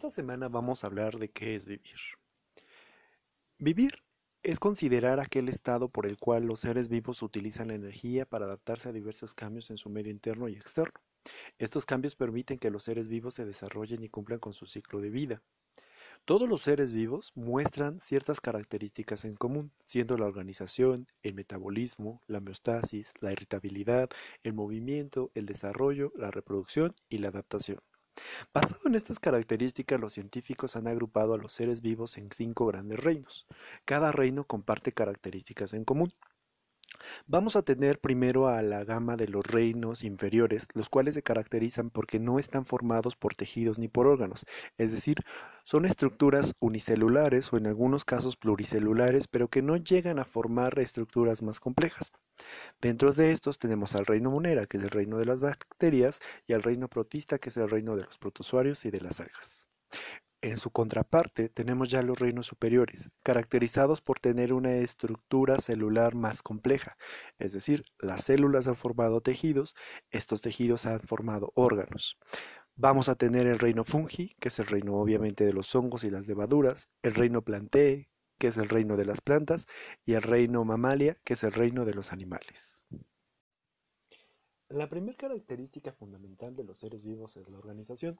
Esta semana vamos a hablar de qué es vivir. Vivir es considerar aquel estado por el cual los seres vivos utilizan la energía para adaptarse a diversos cambios en su medio interno y externo. Estos cambios permiten que los seres vivos se desarrollen y cumplan con su ciclo de vida. Todos los seres vivos muestran ciertas características en común, siendo la organización, el metabolismo, la homeostasis, la irritabilidad, el movimiento, el desarrollo, la reproducción y la adaptación. Basado en estas características, los científicos han agrupado a los seres vivos en cinco grandes reinos. Cada reino comparte características en común. Vamos a tener primero a la gama de los reinos inferiores, los cuales se caracterizan porque no están formados por tejidos ni por órganos, es decir, son estructuras unicelulares o en algunos casos pluricelulares, pero que no llegan a formar estructuras más complejas. Dentro de estos tenemos al reino monera, que es el reino de las bacterias, y al reino protista, que es el reino de los protozoarios y de las algas. En su contraparte tenemos ya los reinos superiores, caracterizados por tener una estructura celular más compleja, es decir, las células han formado tejidos, estos tejidos han formado órganos. Vamos a tener el reino fungi, que es el reino obviamente de los hongos y las levaduras, el reino plantee, que es el reino de las plantas, y el reino mamalia, que es el reino de los animales. La primera característica fundamental de los seres vivos es la organización.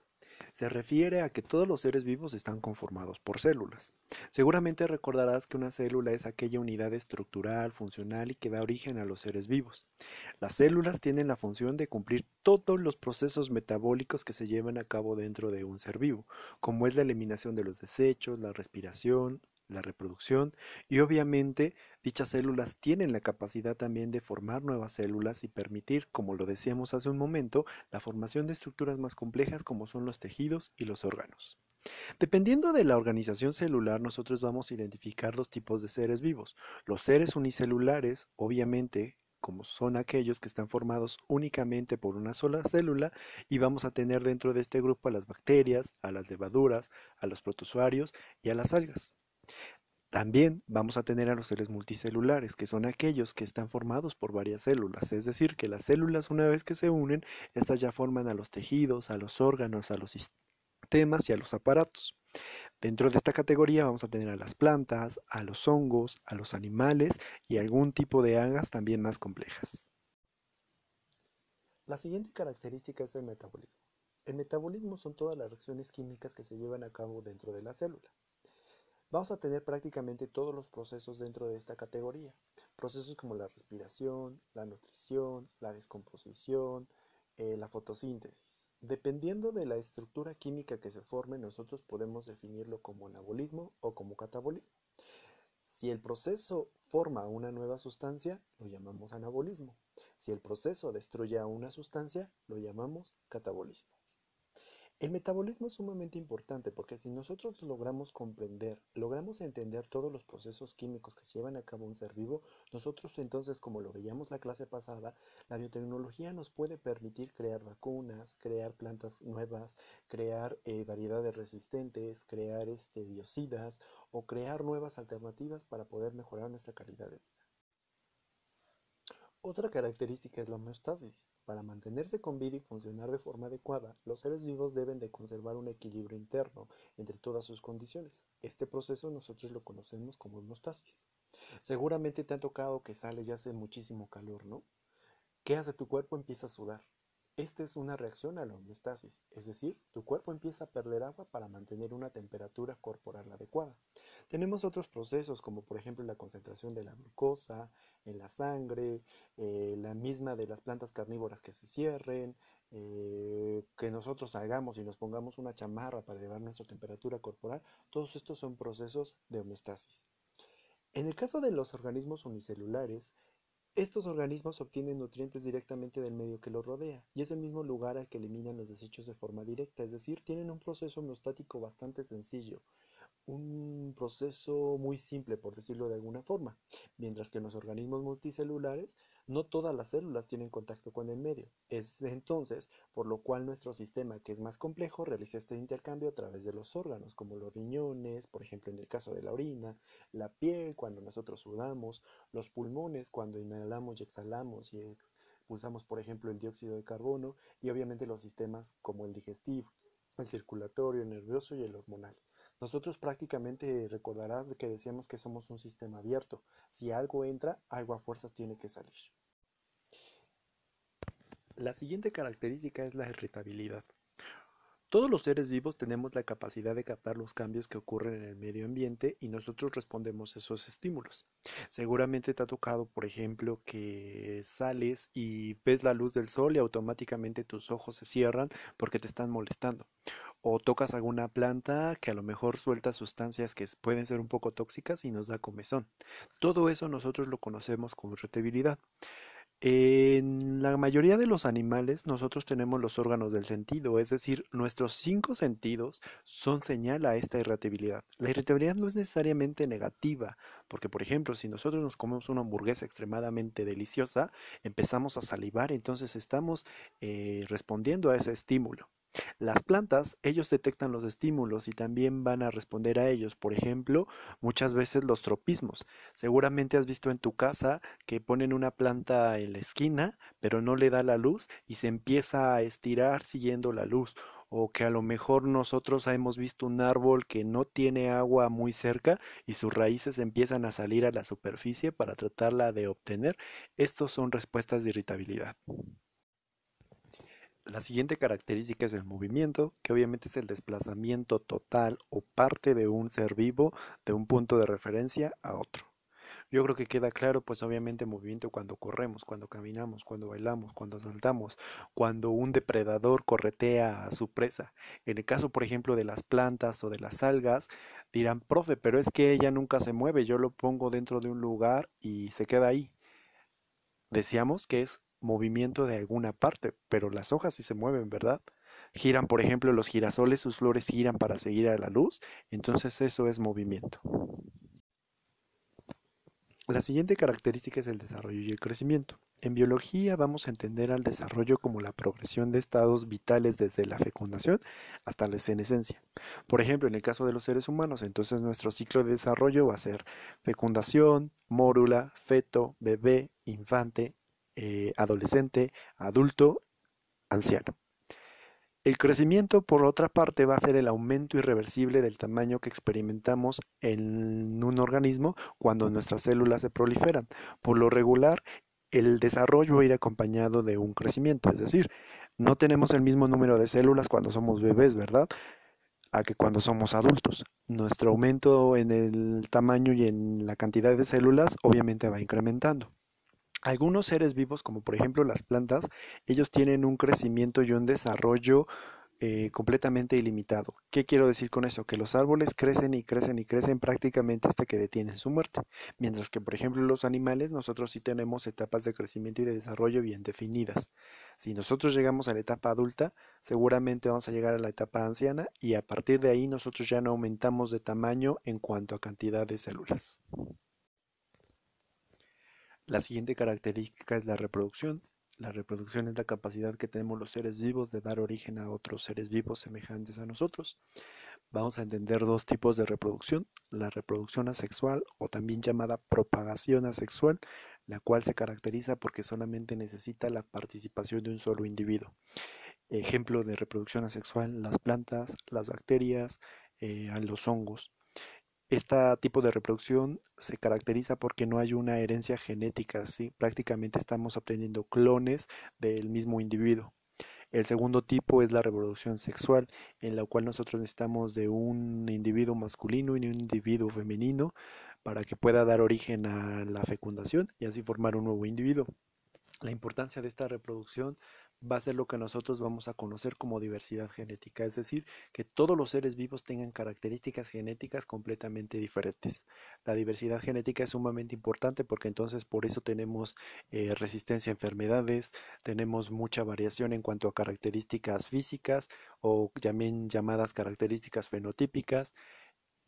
Se refiere a que todos los seres vivos están conformados por células. Seguramente recordarás que una célula es aquella unidad estructural, funcional y que da origen a los seres vivos. Las células tienen la función de cumplir todos los procesos metabólicos que se llevan a cabo dentro de un ser vivo, como es la eliminación de los desechos, la respiración, la reproducción y obviamente dichas células tienen la capacidad también de formar nuevas células y permitir, como lo decíamos hace un momento, la formación de estructuras más complejas como son los tejidos y los órganos. Dependiendo de la organización celular, nosotros vamos a identificar dos tipos de seres vivos. Los seres unicelulares, obviamente, como son aquellos que están formados únicamente por una sola célula, y vamos a tener dentro de este grupo a las bacterias, a las levaduras, a los protozoarios y a las algas. También vamos a tener a los seres multicelulares, que son aquellos que están formados por varias células, es decir, que las células una vez que se unen, estas ya forman a los tejidos, a los órganos, a los sistemas y a los aparatos. Dentro de esta categoría vamos a tener a las plantas, a los hongos, a los animales y algún tipo de algas también más complejas. La siguiente característica es el metabolismo. El metabolismo son todas las reacciones químicas que se llevan a cabo dentro de la célula. Vamos a tener prácticamente todos los procesos dentro de esta categoría. Procesos como la respiración, la nutrición, la descomposición, eh, la fotosíntesis. Dependiendo de la estructura química que se forme, nosotros podemos definirlo como anabolismo o como catabolismo. Si el proceso forma una nueva sustancia, lo llamamos anabolismo. Si el proceso destruye a una sustancia, lo llamamos catabolismo. El metabolismo es sumamente importante porque si nosotros logramos comprender, logramos entender todos los procesos químicos que se llevan a cabo un ser vivo, nosotros entonces, como lo veíamos la clase pasada, la biotecnología nos puede permitir crear vacunas, crear plantas nuevas, crear eh, variedades resistentes, crear este, biocidas o crear nuevas alternativas para poder mejorar nuestra calidad de vida. Otra característica es la homeostasis. Para mantenerse con vida y funcionar de forma adecuada, los seres vivos deben de conservar un equilibrio interno entre todas sus condiciones. Este proceso nosotros lo conocemos como homeostasis. Seguramente te ha tocado que sales y hace muchísimo calor, ¿no? ¿Qué hace tu cuerpo? Empieza a sudar. Esta es una reacción a la homeostasis, es decir, tu cuerpo empieza a perder agua para mantener una temperatura corporal adecuada. Tenemos otros procesos como por ejemplo la concentración de la glucosa en la sangre, eh, la misma de las plantas carnívoras que se cierren, eh, que nosotros salgamos y nos pongamos una chamarra para elevar nuestra temperatura corporal, todos estos son procesos de homeostasis. En el caso de los organismos unicelulares, estos organismos obtienen nutrientes directamente del medio que los rodea y es el mismo lugar al que eliminan los desechos de forma directa, es decir, tienen un proceso homeostático bastante sencillo, un proceso muy simple por decirlo de alguna forma, mientras que en los organismos multicelulares no todas las células tienen contacto con el medio. Es entonces por lo cual nuestro sistema, que es más complejo, realiza este intercambio a través de los órganos, como los riñones, por ejemplo en el caso de la orina, la piel cuando nosotros sudamos, los pulmones cuando inhalamos y exhalamos y expulsamos, por ejemplo, el dióxido de carbono, y obviamente los sistemas como el digestivo el circulatorio, el nervioso y el hormonal. Nosotros prácticamente recordarás que decíamos que somos un sistema abierto. Si algo entra, algo a fuerzas tiene que salir. La siguiente característica es la irritabilidad. Todos los seres vivos tenemos la capacidad de captar los cambios que ocurren en el medio ambiente y nosotros respondemos a esos estímulos. Seguramente te ha tocado, por ejemplo, que sales y ves la luz del sol y automáticamente tus ojos se cierran porque te están molestando. O tocas alguna planta que a lo mejor suelta sustancias que pueden ser un poco tóxicas y nos da comezón. Todo eso nosotros lo conocemos como irritabilidad. En la mayoría de los animales nosotros tenemos los órganos del sentido, es decir, nuestros cinco sentidos son señal a esta irritabilidad. La irritabilidad no es necesariamente negativa, porque por ejemplo, si nosotros nos comemos una hamburguesa extremadamente deliciosa, empezamos a salivar, entonces estamos eh, respondiendo a ese estímulo. Las plantas, ellos detectan los estímulos y también van a responder a ellos. Por ejemplo, muchas veces los tropismos. Seguramente has visto en tu casa que ponen una planta en la esquina, pero no le da la luz y se empieza a estirar siguiendo la luz. O que a lo mejor nosotros hemos visto un árbol que no tiene agua muy cerca y sus raíces empiezan a salir a la superficie para tratarla de obtener. Estos son respuestas de irritabilidad. La siguiente característica es el movimiento, que obviamente es el desplazamiento total o parte de un ser vivo de un punto de referencia a otro. Yo creo que queda claro, pues obviamente movimiento cuando corremos, cuando caminamos, cuando bailamos, cuando saltamos, cuando un depredador corretea a su presa. En el caso, por ejemplo, de las plantas o de las algas, dirán, profe, pero es que ella nunca se mueve, yo lo pongo dentro de un lugar y se queda ahí. Decíamos que es movimiento de alguna parte, pero las hojas sí se mueven, ¿verdad? Giran, por ejemplo, los girasoles, sus flores giran para seguir a la luz, entonces eso es movimiento. La siguiente característica es el desarrollo y el crecimiento. En biología vamos a entender al desarrollo como la progresión de estados vitales desde la fecundación hasta la senescencia. Por ejemplo, en el caso de los seres humanos, entonces nuestro ciclo de desarrollo va a ser fecundación, mórula, feto, bebé, infante, eh, adolescente, adulto, anciano. El crecimiento, por otra parte, va a ser el aumento irreversible del tamaño que experimentamos en un organismo cuando nuestras células se proliferan. Por lo regular, el desarrollo va a ir acompañado de un crecimiento, es decir, no tenemos el mismo número de células cuando somos bebés, ¿verdad? A que cuando somos adultos. Nuestro aumento en el tamaño y en la cantidad de células obviamente va incrementando. Algunos seres vivos, como por ejemplo las plantas, ellos tienen un crecimiento y un desarrollo eh, completamente ilimitado. ¿Qué quiero decir con eso? Que los árboles crecen y crecen y crecen prácticamente hasta que detienen su muerte. Mientras que, por ejemplo, los animales, nosotros sí tenemos etapas de crecimiento y de desarrollo bien definidas. Si nosotros llegamos a la etapa adulta, seguramente vamos a llegar a la etapa anciana y a partir de ahí nosotros ya no aumentamos de tamaño en cuanto a cantidad de células. La siguiente característica es la reproducción. La reproducción es la capacidad que tenemos los seres vivos de dar origen a otros seres vivos semejantes a nosotros. Vamos a entender dos tipos de reproducción, la reproducción asexual o también llamada propagación asexual, la cual se caracteriza porque solamente necesita la participación de un solo individuo. Ejemplo de reproducción asexual, las plantas, las bacterias, eh, los hongos. Este tipo de reproducción se caracteriza porque no hay una herencia genética, ¿sí? prácticamente estamos obteniendo clones del mismo individuo. El segundo tipo es la reproducción sexual, en la cual nosotros necesitamos de un individuo masculino y un individuo femenino para que pueda dar origen a la fecundación y así formar un nuevo individuo. La importancia de esta reproducción va a ser lo que nosotros vamos a conocer como diversidad genética, es decir, que todos los seres vivos tengan características genéticas completamente diferentes. La diversidad genética es sumamente importante porque entonces por eso tenemos eh, resistencia a enfermedades, tenemos mucha variación en cuanto a características físicas o también llamadas características fenotípicas.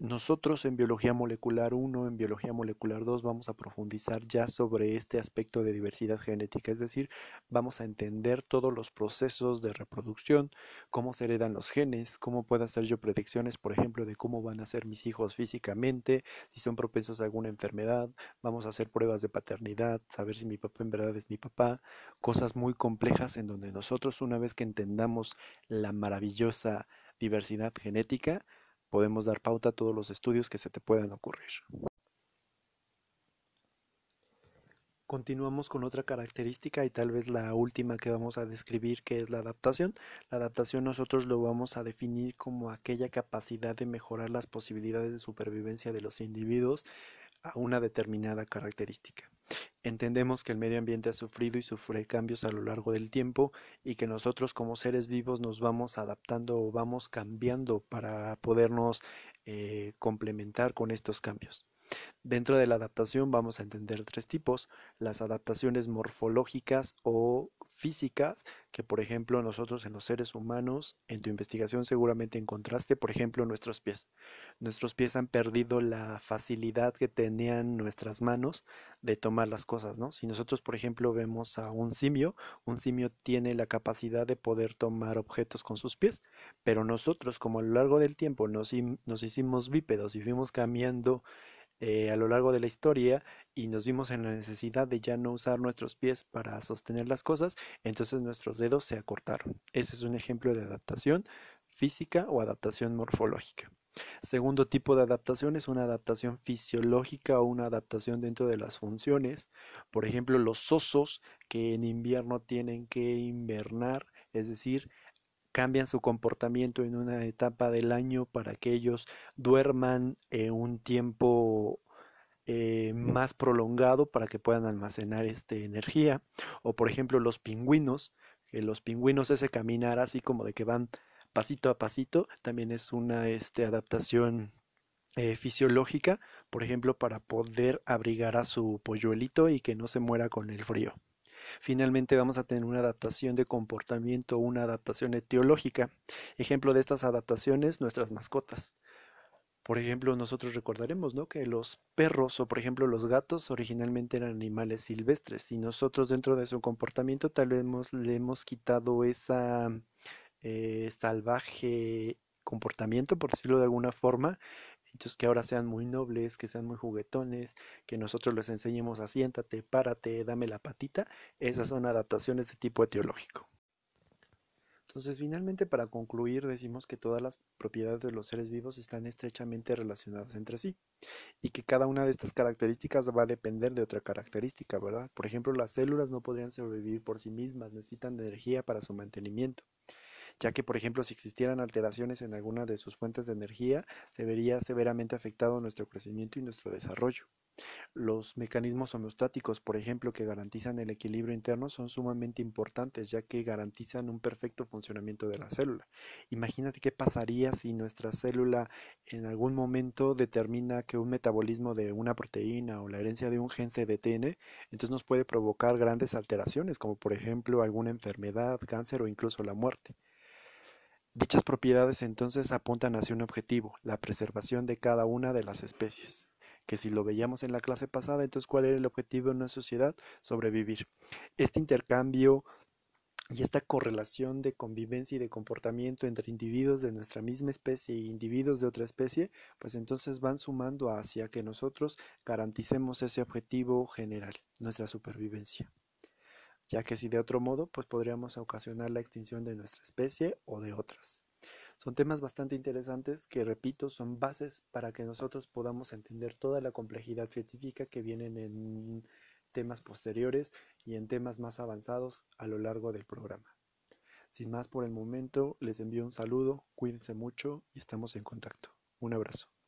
Nosotros en biología molecular 1, en biología molecular 2 vamos a profundizar ya sobre este aspecto de diversidad genética, es decir, vamos a entender todos los procesos de reproducción, cómo se heredan los genes, cómo puedo hacer yo predicciones, por ejemplo, de cómo van a ser mis hijos físicamente, si son propensos a alguna enfermedad, vamos a hacer pruebas de paternidad, saber si mi papá en verdad es mi papá, cosas muy complejas en donde nosotros una vez que entendamos la maravillosa diversidad genética, podemos dar pauta a todos los estudios que se te puedan ocurrir. Continuamos con otra característica y tal vez la última que vamos a describir, que es la adaptación. La adaptación nosotros lo vamos a definir como aquella capacidad de mejorar las posibilidades de supervivencia de los individuos a una determinada característica. Entendemos que el medio ambiente ha sufrido y sufre cambios a lo largo del tiempo y que nosotros como seres vivos nos vamos adaptando o vamos cambiando para podernos eh, complementar con estos cambios. Dentro de la adaptación vamos a entender tres tipos, las adaptaciones morfológicas o físicas, que por ejemplo nosotros en los seres humanos, en tu investigación seguramente encontraste, por ejemplo, nuestros pies. Nuestros pies han perdido la facilidad que tenían nuestras manos de tomar las cosas, ¿no? Si nosotros, por ejemplo, vemos a un simio, un simio tiene la capacidad de poder tomar objetos con sus pies, pero nosotros, como a lo largo del tiempo nos, nos hicimos bípedos y fuimos cambiando eh, a lo largo de la historia y nos vimos en la necesidad de ya no usar nuestros pies para sostener las cosas, entonces nuestros dedos se acortaron. Ese es un ejemplo de adaptación física o adaptación morfológica. Segundo tipo de adaptación es una adaptación fisiológica o una adaptación dentro de las funciones. Por ejemplo, los osos que en invierno tienen que invernar, es decir, cambian su comportamiento en una etapa del año para que ellos duerman un tiempo eh, más prolongado para que puedan almacenar este energía. O por ejemplo los pingüinos, que los pingüinos ese caminar así como de que van pasito a pasito, también es una este, adaptación eh, fisiológica, por ejemplo, para poder abrigar a su polluelito y que no se muera con el frío. Finalmente vamos a tener una adaptación de comportamiento, una adaptación etiológica. Ejemplo de estas adaptaciones, nuestras mascotas. Por ejemplo, nosotros recordaremos ¿no? que los perros o por ejemplo los gatos originalmente eran animales silvestres y nosotros dentro de su comportamiento tal vez le hemos quitado esa eh, salvaje comportamiento, por decirlo de alguna forma, entonces que ahora sean muy nobles, que sean muy juguetones, que nosotros les enseñemos a siéntate, párate, dame la patita, esas son adaptaciones de tipo etiológico. Entonces, finalmente, para concluir, decimos que todas las propiedades de los seres vivos están estrechamente relacionadas entre sí y que cada una de estas características va a depender de otra característica, ¿verdad? Por ejemplo, las células no podrían sobrevivir por sí mismas, necesitan energía para su mantenimiento ya que por ejemplo si existieran alteraciones en alguna de sus fuentes de energía, se vería severamente afectado nuestro crecimiento y nuestro desarrollo. Los mecanismos homeostáticos, por ejemplo, que garantizan el equilibrio interno son sumamente importantes ya que garantizan un perfecto funcionamiento de la célula. Imagínate qué pasaría si nuestra célula en algún momento determina que un metabolismo de una proteína o la herencia de un gen se detiene, entonces nos puede provocar grandes alteraciones como por ejemplo alguna enfermedad, cáncer o incluso la muerte. Dichas propiedades entonces apuntan hacia un objetivo, la preservación de cada una de las especies. Que si lo veíamos en la clase pasada, entonces ¿cuál era el objetivo de una sociedad? Sobrevivir. Este intercambio y esta correlación de convivencia y de comportamiento entre individuos de nuestra misma especie e individuos de otra especie, pues entonces van sumando hacia que nosotros garanticemos ese objetivo general, nuestra supervivencia ya que si de otro modo, pues podríamos ocasionar la extinción de nuestra especie o de otras. Son temas bastante interesantes que, repito, son bases para que nosotros podamos entender toda la complejidad científica que vienen en temas posteriores y en temas más avanzados a lo largo del programa. Sin más por el momento, les envío un saludo, cuídense mucho y estamos en contacto. Un abrazo.